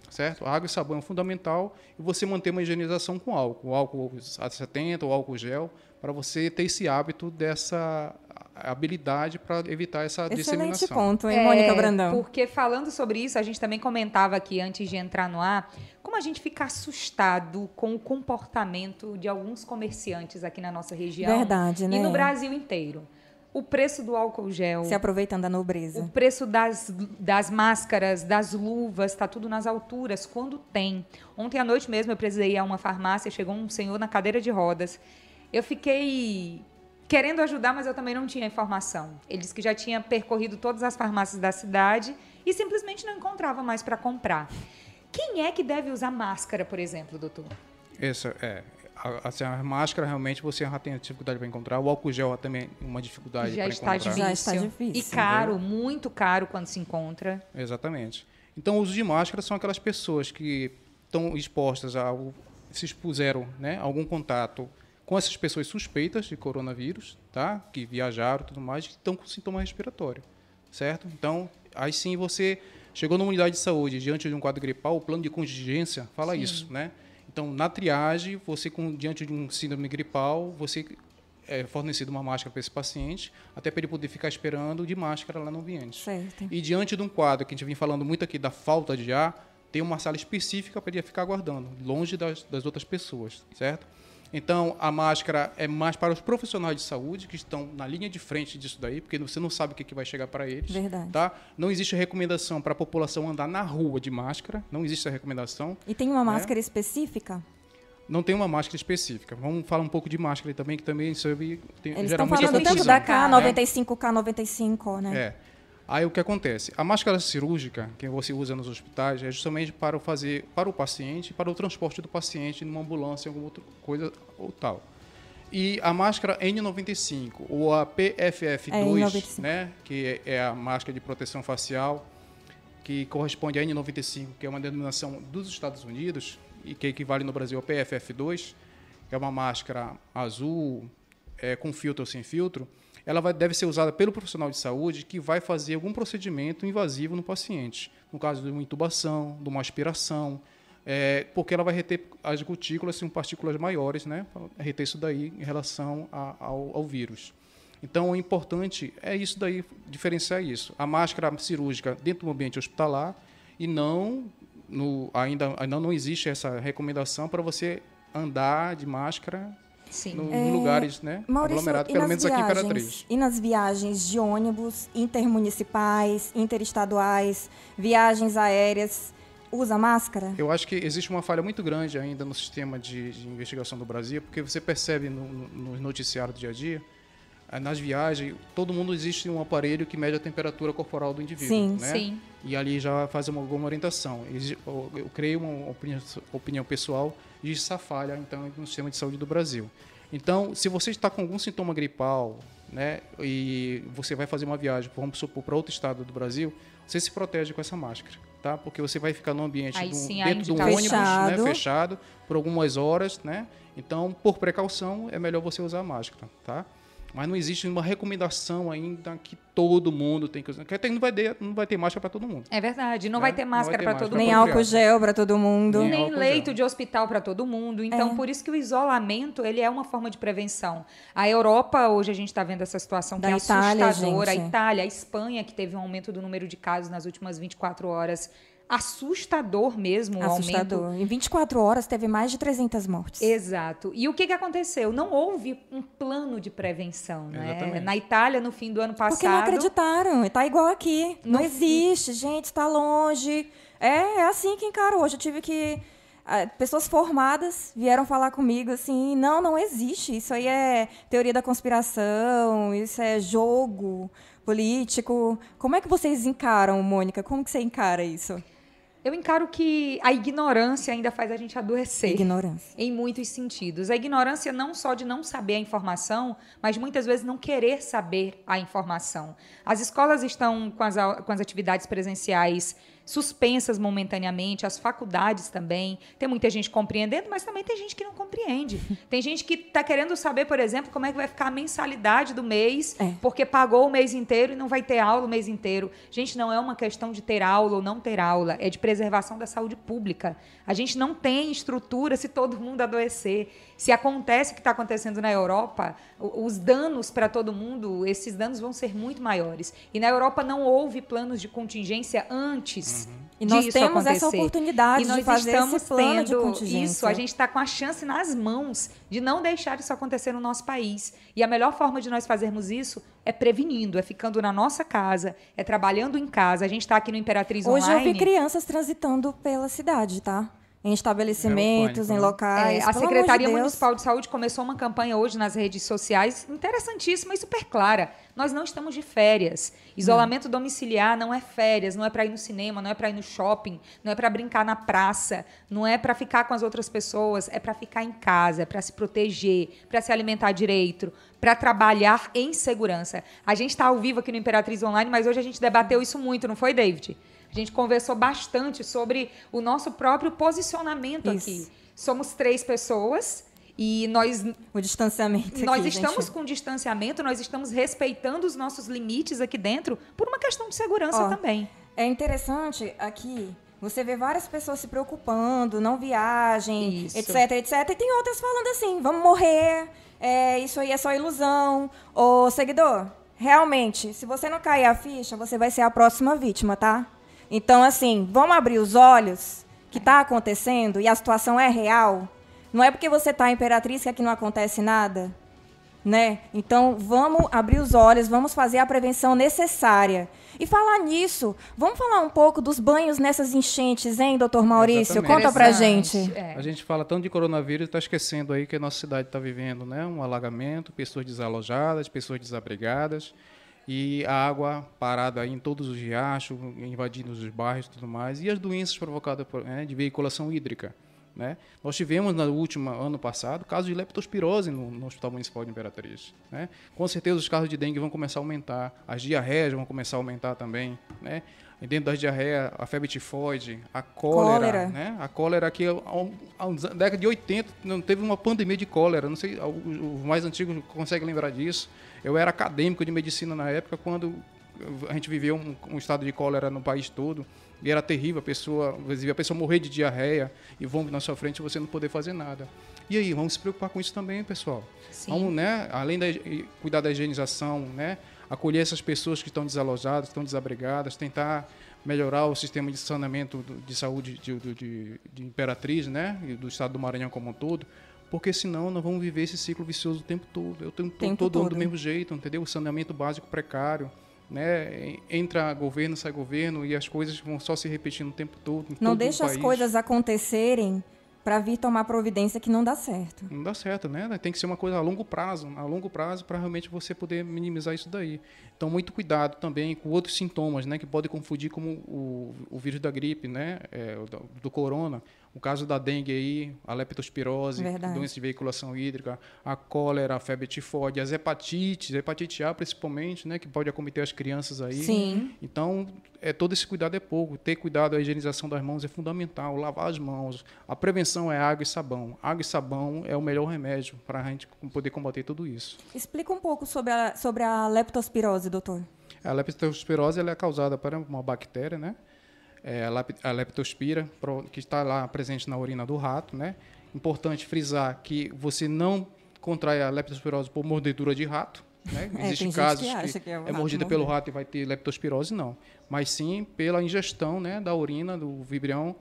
Certo? A água e sabão é fundamental e você manter uma higienização com álcool, o álcool a 70 ou álcool gel, para você ter esse hábito dessa habilidade para evitar essa Excelente disseminação. Excelente ponto, hein, Mônica é, Brandão? Porque falando sobre isso, a gente também comentava aqui antes de entrar no ar, a gente fica assustado com o comportamento de alguns comerciantes aqui na nossa região. Verdade, né? E no Brasil inteiro. O preço do álcool gel. Se aproveitando da nobreza. O preço das, das máscaras, das luvas, está tudo nas alturas, quando tem. Ontem à noite mesmo eu precisei ir a uma farmácia, chegou um senhor na cadeira de rodas. Eu fiquei querendo ajudar, mas eu também não tinha informação. Ele disse que já tinha percorrido todas as farmácias da cidade e simplesmente não encontrava mais para comprar. Quem é que deve usar máscara, por exemplo, doutor? Essa é. A, assim, a máscara realmente você já tem dificuldade para encontrar. O álcool gel também uma dificuldade para encontrar. Difícil. Já está difícil. E caro, entendeu? muito caro quando se encontra. Exatamente. Então, o uso de máscara são aquelas pessoas que estão expostas a se expuseram né, a algum contato com essas pessoas suspeitas de coronavírus, tá? Que viajaram e tudo mais, que estão com sintoma respiratório, certo? Então, aí sim você chegou numa unidade de saúde diante de um quadro gripal, o plano de contingência fala sim. isso, né? Então, na triagem, você com diante de um síndrome gripal, você é fornecido uma máscara para esse paciente, até para ele poder ficar esperando de máscara lá no ambiente. Certo. E diante de um quadro que a gente vem falando muito aqui da falta de ar, tem uma sala específica para ele ficar aguardando, longe das, das outras pessoas, certo? Então, a máscara é mais para os profissionais de saúde que estão na linha de frente disso daí, porque você não sabe o que vai chegar para eles. Verdade. Tá? Não existe recomendação para a população andar na rua de máscara, não existe essa recomendação. E tem uma né? máscara específica? Não tem uma máscara específica. Vamos falar um pouco de máscara também, que também sobre. Tem, Eles estão falando tanto da K95, K95, né? É. Aí o que acontece? A máscara cirúrgica que você usa nos hospitais é justamente para fazer para o paciente, para o transporte do paciente numa ambulância, alguma outra coisa ou tal. E a máscara N95 ou a PFF2, é, né, que é a máscara de proteção facial, que corresponde à N95, que é uma denominação dos Estados Unidos e que equivale no Brasil ao PFF2, que é uma máscara azul é, com filtro ou sem filtro ela vai, deve ser usada pelo profissional de saúde que vai fazer algum procedimento invasivo no paciente, no caso de uma intubação, de uma aspiração, é, porque ela vai reter as gotículas, são partículas maiores, né, reter isso daí em relação a, ao, ao vírus. Então, o importante é isso daí, diferenciar isso. A máscara cirúrgica dentro do ambiente hospitalar e não, no, ainda, ainda não existe essa recomendação para você andar de máscara Sim. No, é, lugares né, Maurício, aglomerados, pelo menos viagens, aqui em Imperatriz. E nas viagens de ônibus intermunicipais, interestaduais, viagens aéreas, usa máscara? Eu acho que existe uma falha muito grande ainda no sistema de, de investigação do Brasil, porque você percebe no, no, noticiário do dia a dia, nas viagens, todo mundo existe um aparelho que mede a temperatura corporal do indivíduo. Sim, né? sim. E ali já faz uma, alguma orientação. Eu creio uma opinião, opinião pessoal existe essa falha então no sistema de saúde do Brasil. Então, se você está com algum sintoma gripal, né, e você vai fazer uma viagem, vamos supor, para outro estado do Brasil, você se protege com essa máscara, tá? Porque você vai ficar no ambiente do, sim, dentro de um ônibus, né, fechado. Né, fechado, por algumas horas, né? Então, por precaução, é melhor você usar a máscara, tá? Mas não existe uma recomendação ainda que todo mundo tem que usar. Porque não vai ter, não vai ter máscara para todo mundo. É verdade. Não, né? vai ter máscara para todo mundo. Nem álcool gel para todo mundo. Nem, Nem leito gel. de hospital para todo mundo. Então, é. por isso que o isolamento ele é uma forma de prevenção. A Europa, hoje a gente está vendo essa situação da que é Itália, assustadora. Gente. A Itália, a Espanha, que teve um aumento do número de casos nas últimas 24 horas assustador mesmo assustador. o aumento. Em 24 horas teve mais de 300 mortes. Exato. E o que, que aconteceu? Não houve um plano de prevenção, né? Na Itália, no fim do ano passado... Porque não acreditaram. Está igual aqui. Não, não existe, gente, está longe. É, é assim que encarou. Hoje eu tive que... Ah, pessoas formadas vieram falar comigo assim, não, não existe. Isso aí é teoria da conspiração, isso é jogo político. Como é que vocês encaram, Mônica? Como que você encara isso? Eu encaro que a ignorância ainda faz a gente adoecer. Ignorância. Em muitos sentidos. A ignorância não só de não saber a informação, mas muitas vezes não querer saber a informação. As escolas estão com as, com as atividades presenciais suspensas momentaneamente, as faculdades também. Tem muita gente compreendendo, mas também tem gente que não compreende. Tem gente que está querendo saber, por exemplo, como é que vai ficar a mensalidade do mês, é. porque pagou o mês inteiro e não vai ter aula o mês inteiro. Gente, não é uma questão de ter aula ou não ter aula, é de preservação da saúde pública. A gente não tem estrutura se todo mundo adoecer. Se acontece o que está acontecendo na Europa, os danos para todo mundo, esses danos vão ser muito maiores. E na Europa não houve planos de contingência antes. Uhum. E nós temos acontecer. essa oportunidade e nós de fazer estamos esse plano de contingência. Isso, a gente está com a chance nas mãos de não deixar isso acontecer no nosso país. E a melhor forma de nós fazermos isso é prevenindo, é ficando na nossa casa, é trabalhando em casa. A gente está aqui no Imperatriz Hoje Online. Hoje eu vi crianças transitando pela cidade, tá? Em estabelecimentos, é em né? locais. É, a Secretaria de Municipal de Saúde começou uma campanha hoje nas redes sociais interessantíssima e super clara. Nós não estamos de férias. Isolamento não. domiciliar não é férias, não é para ir no cinema, não é para ir no shopping, não é para brincar na praça, não é para ficar com as outras pessoas, é para ficar em casa, é para se proteger, para se alimentar direito, para trabalhar em segurança. A gente está ao vivo aqui no Imperatriz Online, mas hoje a gente debateu isso muito, não foi, David? A gente conversou bastante sobre o nosso próprio posicionamento Isso. aqui. Somos três pessoas e nós o distanciamento nós aqui, estamos gente. com distanciamento nós estamos respeitando os nossos limites aqui dentro por uma questão de segurança Ó, também é interessante aqui você vê várias pessoas se preocupando não viagem isso. etc etc e tem outras falando assim vamos morrer é, isso aí é só ilusão ô seguidor realmente se você não cair a ficha você vai ser a próxima vítima tá então, assim, vamos abrir os olhos que está acontecendo e a situação é real. Não é porque você está imperatriz que aqui não acontece nada. Né? Então, vamos abrir os olhos, vamos fazer a prevenção necessária. E falar nisso, vamos falar um pouco dos banhos nessas enchentes, hein, doutor Maurício? Exatamente. Conta pra gente. É. A gente fala tanto de coronavírus e está esquecendo aí que a nossa cidade está vivendo né? um alagamento, pessoas desalojadas, pessoas desabrigadas e a água parada em todos os riachos, invadindo os bairros e tudo mais, e as doenças provocadas por, né, de veiculação hídrica. Né? Nós tivemos no último ano passado casos de leptospirose no, no, Hospital Municipal de Imperatriz. Né? Com certeza os casos de dengue vão começar a aumentar, as diarreias vão começar a aumentar também. Né? E dentro das diarreias, a febre tifoide, a cólera. cólera. Né? A cólera aqui, na década de 80, não teve uma pandemia de cólera. Não sei, os mais antigos conseguem lembrar disso. Eu era acadêmico de medicina na época, quando a gente viveu um, um estado de cólera no país todo. E era terrível a pessoa, a pessoa morrer de diarreia e vômito na sua frente e você não poder fazer nada. E aí, vamos se preocupar com isso também, pessoal. Sim. Vamos, né, além de cuidar da higienização, né, acolher essas pessoas que estão desalojadas, estão desabrigadas, tentar melhorar o sistema de saneamento de saúde de, de, de, de Imperatriz, né, e do estado do Maranhão como um todo, porque senão nós vamos viver esse ciclo vicioso o tempo todo. Eu tenho tempo todo, todo do mesmo jeito, entendeu? O saneamento básico precário, né? Entra governo, sai governo e as coisas vão só se repetindo o tempo todo. Não deixa as coisas acontecerem para vir tomar providência que não dá certo. Não dá certo, né? Tem que ser uma coisa a longo prazo, a longo prazo para realmente você poder minimizar isso daí. Então muito cuidado também com outros sintomas, né? Que podem confundir como o, o vírus da gripe, né? É, do, do corona o caso da dengue aí, a leptospirose, Verdade. doença de veiculação hídrica, a cólera, a febre tifoide, as hepatites, a hepatite A principalmente, né, que pode acometer as crianças aí. Sim. Então, é todo esse cuidado é pouco. Ter cuidado, a higienização das mãos é fundamental, lavar as mãos. A prevenção é água e sabão. Água e sabão é o melhor remédio para a gente poder combater tudo isso. Explica um pouco sobre a, sobre a leptospirose, doutor. A leptospirose ela é causada por uma bactéria, né? É, a leptospira, que está lá presente na urina do rato. Né? Importante frisar que você não contrai a leptospirose por mordedura de rato. Né? É, Existem casos que, que, é, é mordida pelo rato e vai ter leptospirose, não. Mas sim pela ingestão né, da urina, do vibrião,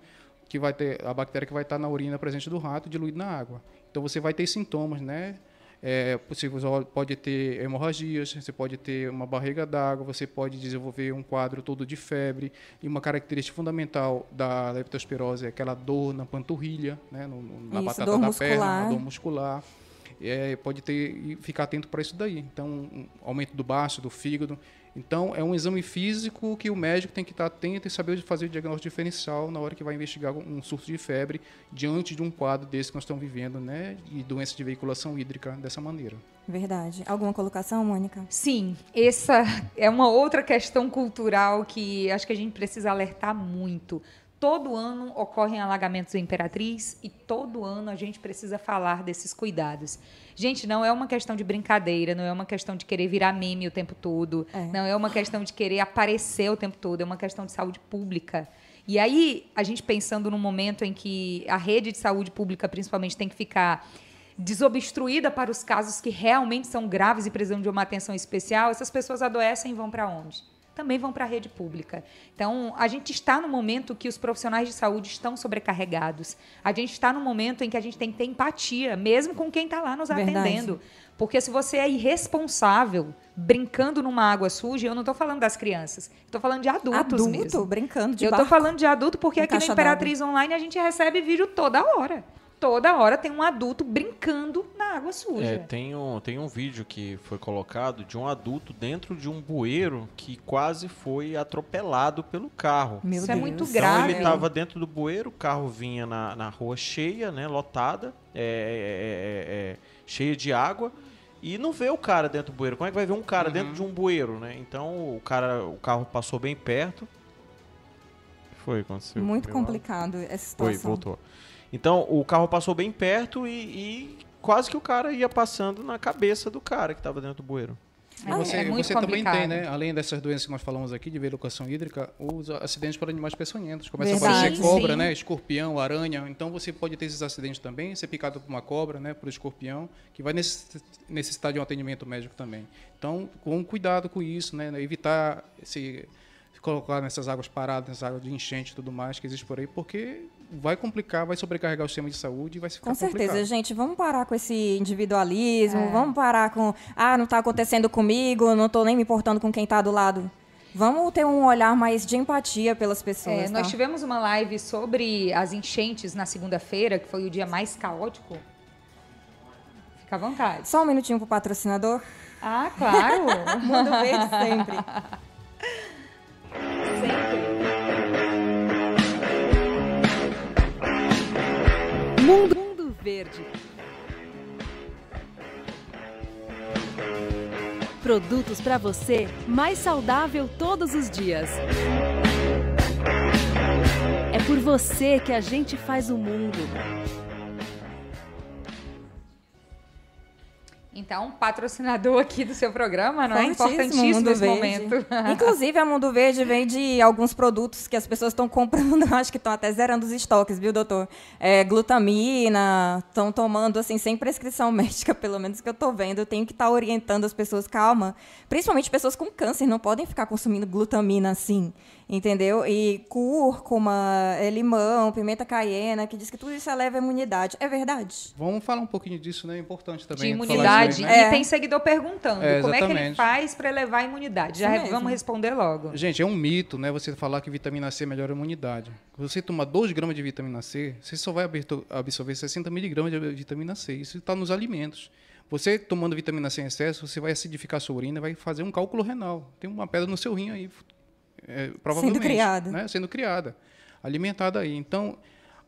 que vai ter a bactéria que vai estar na urina presente do rato diluída na água. Então você vai ter sintomas, né? É, você pode ter hemorragias, você pode ter uma barriga d'água, você pode desenvolver um quadro todo de febre. E uma característica fundamental da leptospirose é aquela dor na panturrilha, né, no, na isso, batata da muscular. perna, dor muscular. É, pode ter e ficar atento para isso daí. Então, um aumento do baço, do fígado. Então, é um exame físico que o médico tem que estar atento e saber fazer o diagnóstico diferencial na hora que vai investigar um surto de febre diante de um quadro desse que nós estamos vivendo, né, de doença de veiculação hídrica dessa maneira. Verdade. Alguma colocação, Mônica? Sim, essa é uma outra questão cultural que acho que a gente precisa alertar muito. Todo ano ocorrem alagamentos em Imperatriz e todo ano a gente precisa falar desses cuidados. Gente, não é uma questão de brincadeira, não é uma questão de querer virar meme o tempo todo, é. não é uma questão de querer aparecer o tempo todo, é uma questão de saúde pública. E aí, a gente pensando num momento em que a rede de saúde pública, principalmente, tem que ficar desobstruída para os casos que realmente são graves e precisam de uma atenção especial, essas pessoas adoecem e vão para onde? Também vão para a rede pública. Então, a gente está no momento que os profissionais de saúde estão sobrecarregados. A gente está no momento em que a gente tem que ter empatia, mesmo com quem está lá nos Verdade. atendendo. Porque se você é irresponsável brincando numa água suja, eu não estou falando das crianças, estou falando de adultos Adulto, mesmo. brincando de Eu estou falando de adulto porque aqui na Imperatriz Online a gente recebe vídeo toda hora toda hora tem um adulto brincando na água suja. É, tem um, tem um vídeo que foi colocado de um adulto dentro de um bueiro que quase foi atropelado pelo carro. Meu Isso é Deus. é muito então, grave. ele estava dentro do bueiro, o carro vinha na, na rua cheia, né, lotada, é, é, é, é, cheia de água. E não vê o cara dentro do bueiro. Como é que vai ver um cara uhum. dentro de um bueiro, né? Então o cara, o carro passou bem perto. Foi, aconteceu. Muito complicado essa situação. Foi, voltou. Então o carro passou bem perto e, e quase que o cara ia passando na cabeça do cara que estava dentro do bueiro. E você, é você também tem, né? Além dessas doenças que nós falamos aqui, de velocação hídrica, os acidentes por animais peçonhentos. Começa Verdade, a aparecer cobra, sim. né? Escorpião, aranha. Então você pode ter esses acidentes também, ser picado por uma cobra, né? Por escorpião, que vai necessitar de um atendimento médico também. Então, com cuidado com isso, né? Evitar esse colocar nessas águas paradas, nessas águas de enchente e tudo mais que existe por aí, porque vai complicar, vai sobrecarregar o sistema de saúde e vai ficar Com certeza, complicado. gente. Vamos parar com esse individualismo, é. vamos parar com, ah, não está acontecendo comigo, não estou nem me importando com quem está do lado. Vamos ter um olhar mais de empatia pelas pessoas. É, tá? Nós tivemos uma live sobre as enchentes na segunda-feira, que foi o dia mais caótico. Fica à vontade. Só um minutinho pro patrocinador. Ah, claro. Mundo Verde sempre. Mundo, Mundo Verde. Produtos para você mais saudável todos os dias. É por você que a gente faz o mundo. Então, patrocinador aqui do seu programa, não é? Importantíssimo nesse Verde. momento. Inclusive, a Mundo Verde vende alguns produtos que as pessoas estão comprando, acho que estão até zerando os estoques, viu, doutor? É, glutamina, estão tomando, assim, sem prescrição médica, pelo menos que eu estou vendo. Eu tenho que estar tá orientando as pessoas, calma. Principalmente pessoas com câncer, não podem ficar consumindo glutamina assim entendeu? E cúrcuma, é, limão, pimenta caiena, que diz que tudo isso eleva a imunidade. É verdade? Vamos falar um pouquinho disso, né? É importante também. De imunidade. né? E tem seguidor perguntando é, como é que ele faz para elevar a imunidade. Já vamos responder logo. Gente, é um mito, né? Você falar que vitamina C melhora a imunidade. Você toma 2 gramas de vitamina C, você só vai absorver 60 miligramas de vitamina C. Isso está nos alimentos. Você tomando vitamina C em excesso, você vai acidificar sua urina, vai fazer um cálculo renal. Tem uma pedra no seu rim aí é, provavelmente. Sendo criada. Né? Sendo criada, alimentada aí. Então,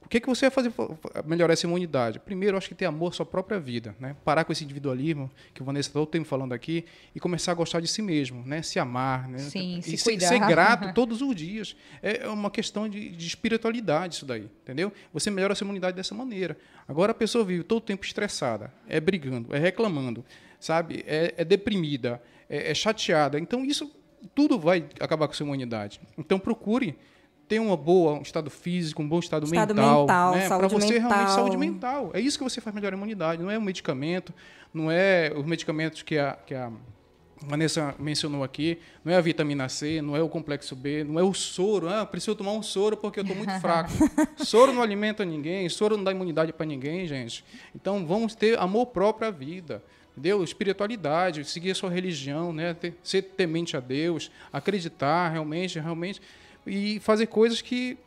o que, que você vai fazer para melhorar essa imunidade? Primeiro, acho que ter amor à sua própria vida, né? Parar com esse individualismo que o Vanessa está todo tempo falando aqui e começar a gostar de si mesmo, né? Se amar, né? Sim, e se cuidar. ser grato todos os dias. É, é uma questão de, de, espiritualidade isso daí, entendeu? Você melhora a sua imunidade dessa maneira. Agora a pessoa vive todo o tempo estressada, é brigando, é reclamando, sabe? É, é deprimida, é, é chateada. Então isso tudo vai acabar com a sua imunidade. Então procure ter uma boa, um estado físico, um bom estado, estado mental, mental né? para você mental. realmente saúde mental. É isso que você faz melhor a imunidade, não é o medicamento, não é os medicamentos que a, que a Vanessa mencionou aqui, não é a vitamina C, não é o complexo B, não é o soro. Ah, preciso tomar um soro porque eu estou muito fraco. soro não alimenta ninguém, soro não dá imunidade para ninguém, gente. Então vamos ter amor próprio à vida entendeu? Espiritualidade, seguir a sua religião, né? Ser temente a Deus, acreditar realmente, realmente, e fazer coisas que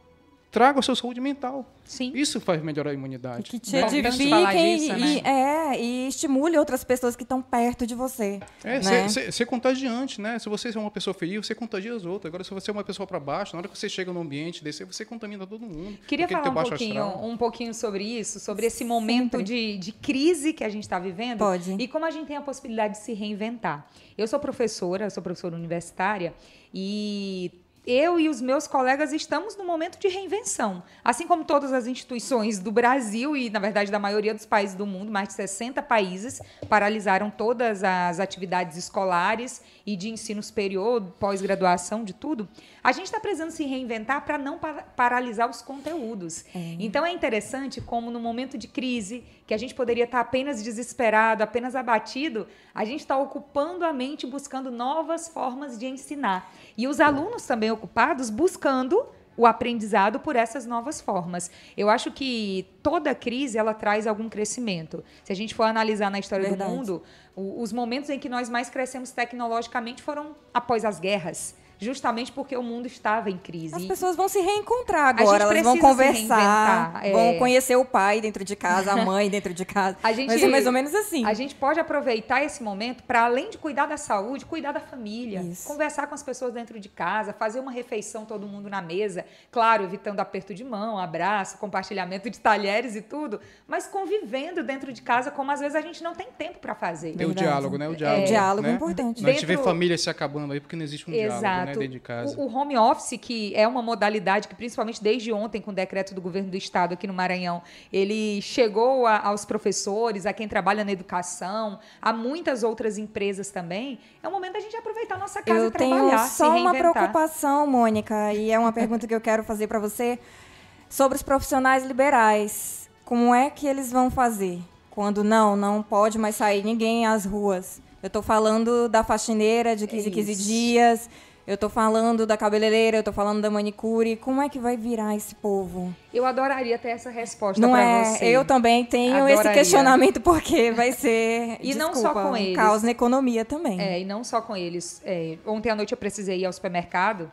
traga a sua saúde mental. Sim. Isso faz melhorar a imunidade. Que te Né? edifiquem disso, e, né? é, e estimule outras pessoas que estão perto de você. É, né? ser, ser- ser contagiante, né? Se você é uma pessoa feliz, você contagia as outras. Agora, se você é uma pessoa para baixo, na hora que você chega num ambiente desse, você contamina todo mundo. Queria falar um pouquinho, astral. um pouquinho sobre isso, sobre esse momento de, de crise que a gente está vivendo. Pode. E como a gente tem a possibilidade de se reinventar. Eu sou professora, sou professora universitária, e eu e os meus colegas estamos no momento de reinvenção. Assim como todas as instituições do Brasil e, na verdade, da maioria dos países do mundo, mais de 60 países paralisaram todas as atividades escolares e de ensino superior, pós-graduação, de tudo. A gente está precisando se reinventar para não pa- paralisar os conteúdos. Então é interessante como no momento de crise, que a gente poderia estar apenas desesperado, apenas abatido, a gente está ocupando a mente buscando novas formas de ensinar. E os alunos também ocupados buscando o aprendizado por essas novas formas. Eu acho que toda crise ela traz algum crescimento. Se a gente for analisar na história Verdade. do mundo, os momentos em que nós mais crescemos tecnologicamente foram após as guerras, justamente porque o mundo estava em crise. As pessoas vão se reencontrar agora, elas vão precisa se conversar, reinventar, é. vão conhecer o pai dentro de casa, a mãe dentro de casa. A gente- Mas é mais ou menos assim. A gente pode aproveitar esse momento para, além de cuidar da saúde, cuidar da família. Isso. Conversar com as pessoas dentro de casa, fazer uma refeição todo mundo na mesa. Claro, evitando aperto de mão, abraço, compartilhamento de talheres e tudo, mas convivendo dentro de casa, como às vezes a gente não tem tempo para fazer. Tem o diálogo, né? O diálogo. O diálogo é né? importante. A gente vê Dentro- famílias se acabando aí porque não existe um diálogo, né? Dentro de casa. O, o home office, que é uma modalidade que, principalmente desde ontem, com o decreto do governo do estado aqui no Maranhão, ele chegou a- aos professores, a quem trabalha na educação, a muitas outras empresas também. É o momento da gente aproveitar a nossa casa Eu e trabalhar, tenho se só uma preocupação, Mônica, e é uma pergunta que eu quero fazer para você sobre os profissionais liberais. Como é que eles vão fazer quando não, não pode mais sair ninguém às ruas? Eu estou falando da faxineira de 15 em 15 isso. dias. Eu tô falando da cabeleireira, eu tô falando da manicure. Como é que vai virar esse povo? Eu adoraria ter essa resposta Não é? você. Eu também tenho esse Adoraria. questionamento porque vai ser E não só desculpa, com um eles. caos na economia também. É, e não só com eles. É, ontem à noite eu precisei ir ao supermercado.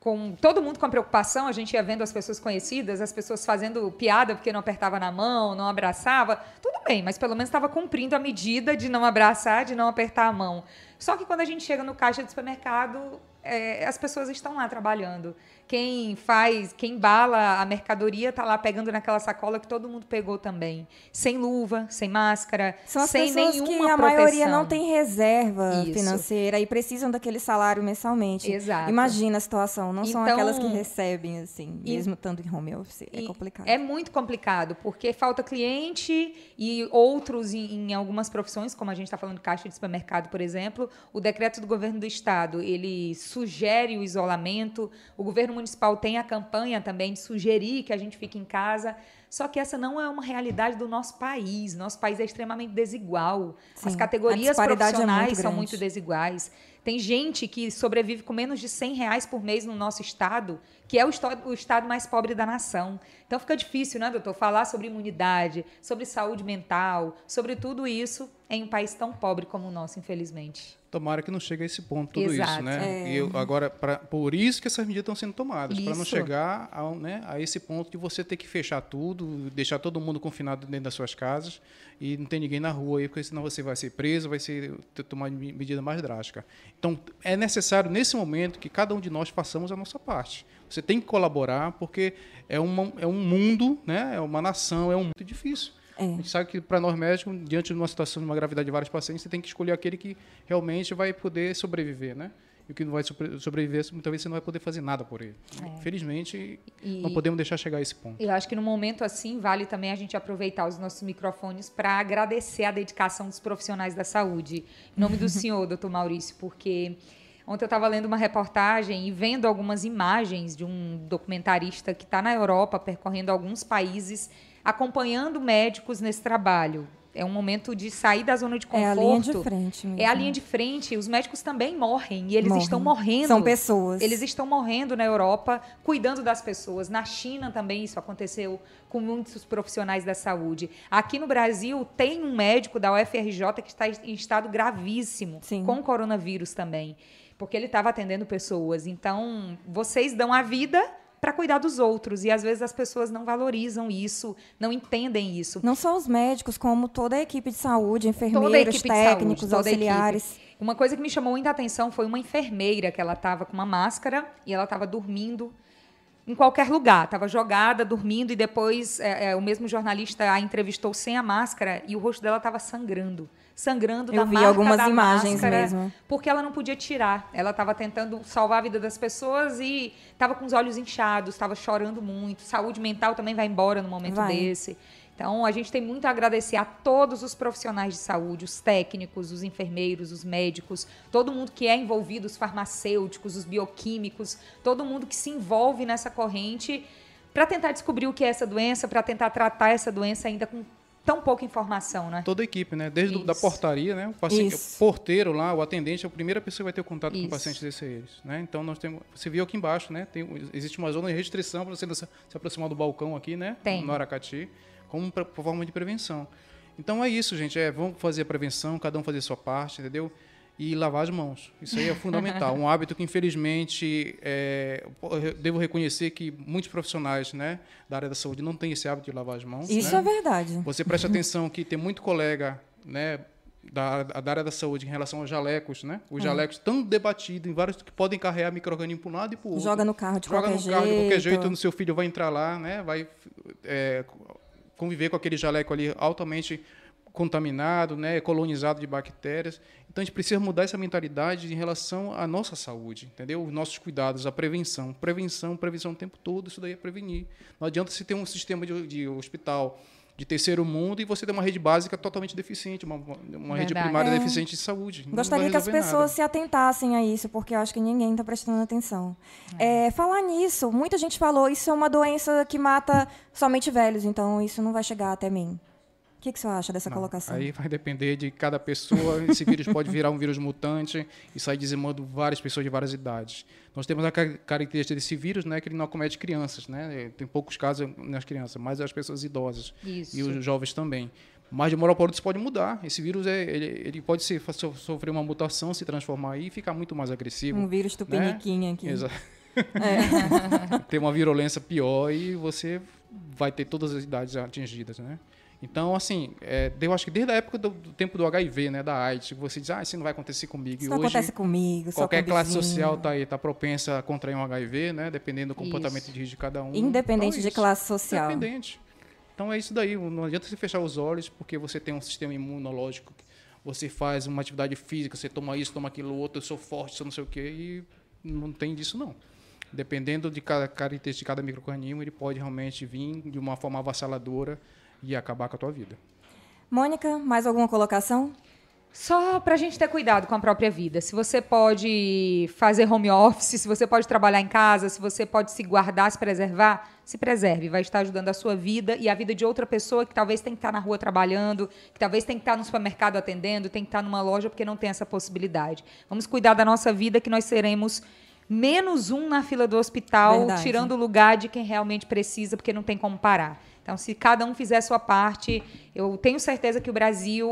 Com todo mundo com preocupação, a gente ia vendo as pessoas conhecidas, as pessoas fazendo piada porque não apertava na mão, não abraçava. Tudo bem, mas pelo menos estava cumprindo a medida de não abraçar, de não apertar a mão. Só que quando a gente chega no caixa do supermercado, é, as pessoas estão lá trabalhando. Quem faz, quem embala a mercadoria está lá pegando naquela sacola que todo mundo pegou também. Sem luva, sem máscara, São as sem pessoas nenhuma que a proteção. maioria não tem reserva Isso. financeira e precisam daquele salário mensalmente. Exato. Imagina a situação, não são Então- aquelas que recebem assim, E- mesmo estando em home office. É complicado. É muito complicado, porque falta cliente e outros em, em algumas profissões, como a gente está falando de caixa de supermercado, por exemplo, o decreto do governo do estado, ele sugere o isolamento, o governo municipal tem a campanha também de sugerir que a gente fique em casa, só que essa não é uma realidade do nosso país. Nosso país é extremamente desigual. Sim, As categorias disparidade é profissionais muito são muito desiguais. Tem gente que sobrevive com menos de 100 reais por mês no nosso estado, que é o, esto- o estado mais pobre da nação. Então fica difícil, né, doutor, falar sobre imunidade, sobre saúde mental, sobre tudo isso em um país tão pobre como o nosso, infelizmente. Tomara que não chegue a esse ponto tudo Exato. isso, né? É. E eu, agora, pra, por isso que essas medidas estão sendo tomadas, para não chegar ao, né, a esse ponto de você ter que fechar tudo, deixar todo mundo confinado dentro das suas casas e não tem ninguém na rua aí, porque senão você vai ser preso, vai ser ter- tomar me- medida mais drástica. Então, é necessário nesse momento que cada um de nós façamos a nossa parte. Você tem que colaborar, porque é, uma, é um mundo, né? É uma nação, é um muito difícil. É. A gente sabe que para nós médicos, diante de uma situação de uma gravidade de vários pacientes, você tem que escolher aquele que realmente vai poder sobreviver, né? E o que não vai sobre- sobreviver, muitas vezes você não vai poder fazer nada por ele. Infelizmente, É. E- não podemos deixar chegar a esse ponto. Eu acho que no momento assim vale também a gente aproveitar os nossos microfones para agradecer a dedicação dos profissionais da saúde. Em nome do senhor, doutor Maurício, porque ontem eu estava lendo uma reportagem e vendo algumas imagens de um documentarista que está na Europa percorrendo alguns países, acompanhando médicos nesse trabalho. É um momento de sair da zona de É conforto. a linha de frente mesmo. É a linha de frente. Os médicos também morrem e eles Morrem. estão morrendo. São pessoas. Eles estão morrendo na Europa, cuidando das pessoas. Na China também isso aconteceu com muitos profissionais da saúde. Aqui no Brasil tem um médico da UFRJ que está em estado gravíssimo Sim. com coronavírus também, porque ele estava atendendo pessoas. Então, vocês dão a vida para cuidar dos outros. E às vezes as pessoas não valorizam isso, não entendem isso. Não só os médicos, como toda a equipe de saúde, enfermeiros, técnicos, saúde, auxiliares. Uma coisa que me chamou muita atenção foi uma enfermeira que ela estava com uma máscara e ela estava dormindo em qualquer lugar, estava jogada, dormindo, e depois é, é, o mesmo jornalista a entrevistou sem a máscara e o rosto dela estava sangrando. Sangrando Eu da vi marca algumas da imagens máscara, mesmo. porque ela não podia tirar. Ela estava tentando salvar a vida das pessoas e estava com os olhos inchados, estava chorando muito. Saúde mental também vai embora no momento vai. desse. Então, a gente tem muito a agradecer a todos os profissionais de saúde, os técnicos, os enfermeiros, os médicos, todo mundo que é envolvido, os farmacêuticos, os bioquímicos, todo mundo que se envolve nessa corrente para tentar descobrir o que é essa doença, para tentar tratar essa doença ainda com tão pouca informação, né? Toda a equipe, né? Desde Isso. da portaria, né? O paciente, o porteiro lá, o atendente, a primeira pessoa que vai ter contato Isso. com o paciente desse eles, né? Então nós temos, você viu aqui embaixo, né? Tem, existe uma zona de restrição para você se aproximar do balcão aqui, né? Tem. No Aracati como pra, forma de prevenção. Então é isso, gente. É, vamos fazer a prevenção, cada um fazer a sua parte, entendeu? E lavar as mãos. Isso aí é fundamental. um hábito que, infelizmente, é, devo reconhecer que muitos profissionais né, da área da saúde não têm esse hábito de lavar as mãos. Isso né? é verdade. Você preste atenção que tem muito colega né, da, da, área da saúde em relação aos jalecos, né? Os hum. jalecos tão debatidos em vários que podem carregar microorganismo para um lado e para o outro. Joga no carro de Joga qualquer no jeito. carro de qualquer jeito, no seu filho vai entrar lá, né? Vai é, conviver com aquele jaleco ali altamente contaminado, né, colonizado de bactérias. Então a gente precisa mudar essa mentalidade em relação à nossa saúde, entendeu? Os nossos cuidados, a prevenção, prevenção, prevenção o tempo todo, isso daí é prevenir. Não adianta você ter um sistema de, de hospital de terceiro mundo e você ter uma rede básica totalmente deficiente, uma, uma rede primária é. deficiente de saúde. Gostaria que as pessoas nada. se atentassem a isso, porque eu acho que ninguém está prestando atenção. É. É, falar nisso, muita gente falou, isso é uma doença que mata somente velhos, então isso não vai chegar até mim. O que, que você acha dessa não, colocação? Aí vai depender de cada pessoa. Esse vírus pode virar um vírus mutante e sair dizimando várias pessoas de várias idades. Nós temos a característica desse vírus, né, que ele não acomete crianças, né? Tem poucos casos nas crianças, mas as pessoas idosas Isso. e os jovens também. Mas de uma hora para outra isso pode mudar. Esse vírus é, ele, ele pode ser, sofrer uma mutação, se transformar e ficar muito mais agressivo. Um vírus tupiniquim né? aqui. Exato. É. Tem uma virulência pior e você vai ter todas as idades atingidas, né? Então, assim, é, eu acho que desde a época do, do, tempo do HIV, né, da AIDS, você diz, ah, isso não vai acontecer comigo. Isso não acontece comigo, Qualquer classe social está aí, está propensa a contrair um HIV, né, dependendo do comportamento isso. de de cada um. Independente então, de classe social. Independente. Então é isso daí, não adianta você fechar os olhos, porque você tem um sistema imunológico, você faz uma atividade física, você toma isso, toma aquilo outro, eu sou forte, sou não sei o quê, e não tem disso não. Dependendo de cada característica de cada microorganismo, ele pode realmente vir de uma forma avassaladora e acabar com a tua vida. Mônica, mais alguma colocação? Só para a gente ter cuidado com a própria vida. Se você pode fazer home office, se você pode trabalhar em casa, se você pode se guardar, se preservar, se preserve. Vai estar ajudando a sua vida e a vida de outra pessoa que talvez tem que estar na rua trabalhando, que talvez tem que estar no supermercado atendendo, tem que estar numa loja porque não tem essa possibilidade. Vamos cuidar da nossa vida que nós seremos menos um na fila do hospital, Verdade. tirando o lugar de quem realmente precisa, porque não tem como parar. Então, se cada um fizer a sua parte, eu tenho certeza que o Brasil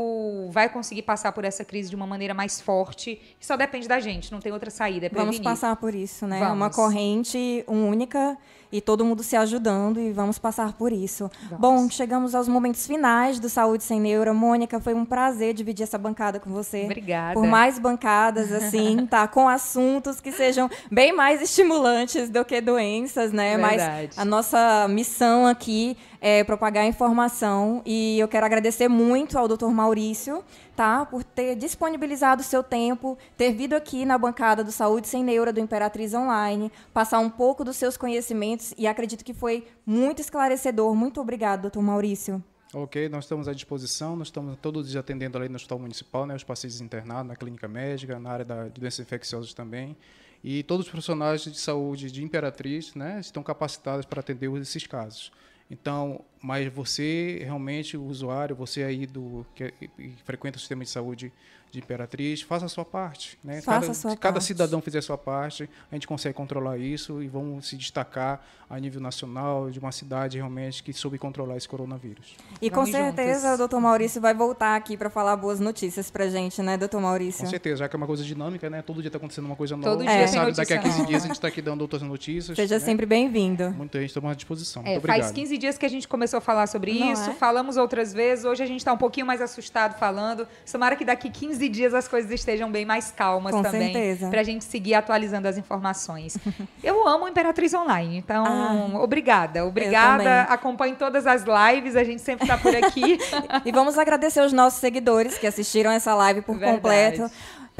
vai conseguir passar por essa crise de uma maneira mais forte. E só depende da gente, não tem outra saída. É vamos passar por isso, né? Vamos. Uma corrente única e todo mundo se ajudando e vamos passar por isso. Vamos. Bom, chegamos aos momentos finais do Saúde Sem Neura. Mônica, foi um prazer dividir essa bancada com você. Obrigada. Por mais bancadas, assim, tá? Com assuntos que sejam bem mais estimulantes do que doenças, né? Verdade. Mas a nossa missão aqui é, propagar informação. E eu quero agradecer muito ao Dr. Maurício, tá, por ter disponibilizado seu tempo, ter vindo aqui na bancada do Saúde Sem Neura do Imperatriz Online, passar um pouco dos seus conhecimentos e acredito que foi muito esclarecedor. Muito obrigado, Dr. Maurício. Ok, nós estamos à disposição, nós estamos todos os dias atendendo ali no Hospital Municipal, né, os pacientes internados, na clínica médica, na área da, de doenças infecciosas também. E todos os profissionais de saúde de Imperatriz né, estão capacitados para atender esses casos. Então, mas você realmente, o usuário, você aí do que, que frequenta o sistema de saúde de Imperatriz, faça a sua parte. Né? Faça cada, a sua se cada parte. cidadão fizer a sua parte, a gente consegue controlar isso e vamos se destacar a nível nacional de uma cidade realmente que soube controlar esse coronavírus. E com Vamos certeza juntas. o doutor Maurício vai voltar aqui para falar boas notícias pra gente, né, doutor Maurício? Com certeza, já que é uma coisa dinâmica, né? Todo dia está acontecendo uma coisa nova. Todo dia tem sabe daqui a 15 nova. dias a gente está aqui dando outras notícias. Seja né? sempre bem-vindo. Muita gente estamos à disposição. É, Muito faz obrigado. 15 dias que a gente começou a falar sobre Não isso, é? falamos outras vezes, hoje a gente está um pouquinho mais assustado falando. Tomara que daqui 15 dias as coisas estejam bem mais calmas Com também. certeza. Pra gente seguir atualizando as informações. Eu amo Imperatriz Online, então Ah, obrigada. Obrigada. Acompanhe todas as lives, a gente sempre está por aqui. E vamos agradecer os nossos seguidores que assistiram essa live por Verdade. completo.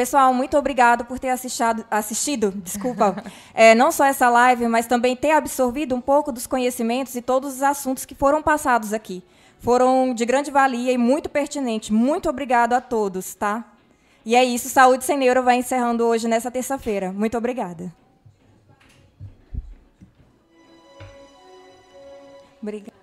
Pessoal, muito obrigado por ter assistido, assistido desculpa, é, não só essa live, mas também ter absorvido um pouco dos conhecimentos e todos os assuntos que foram passados aqui. Foram de grande valia e muito pertinente. Muito obrigado a todos, tá? E é isso, Saúde Sem Neuro vai encerrando hoje nessa terça-feira. Muito obrigada. Obrigada.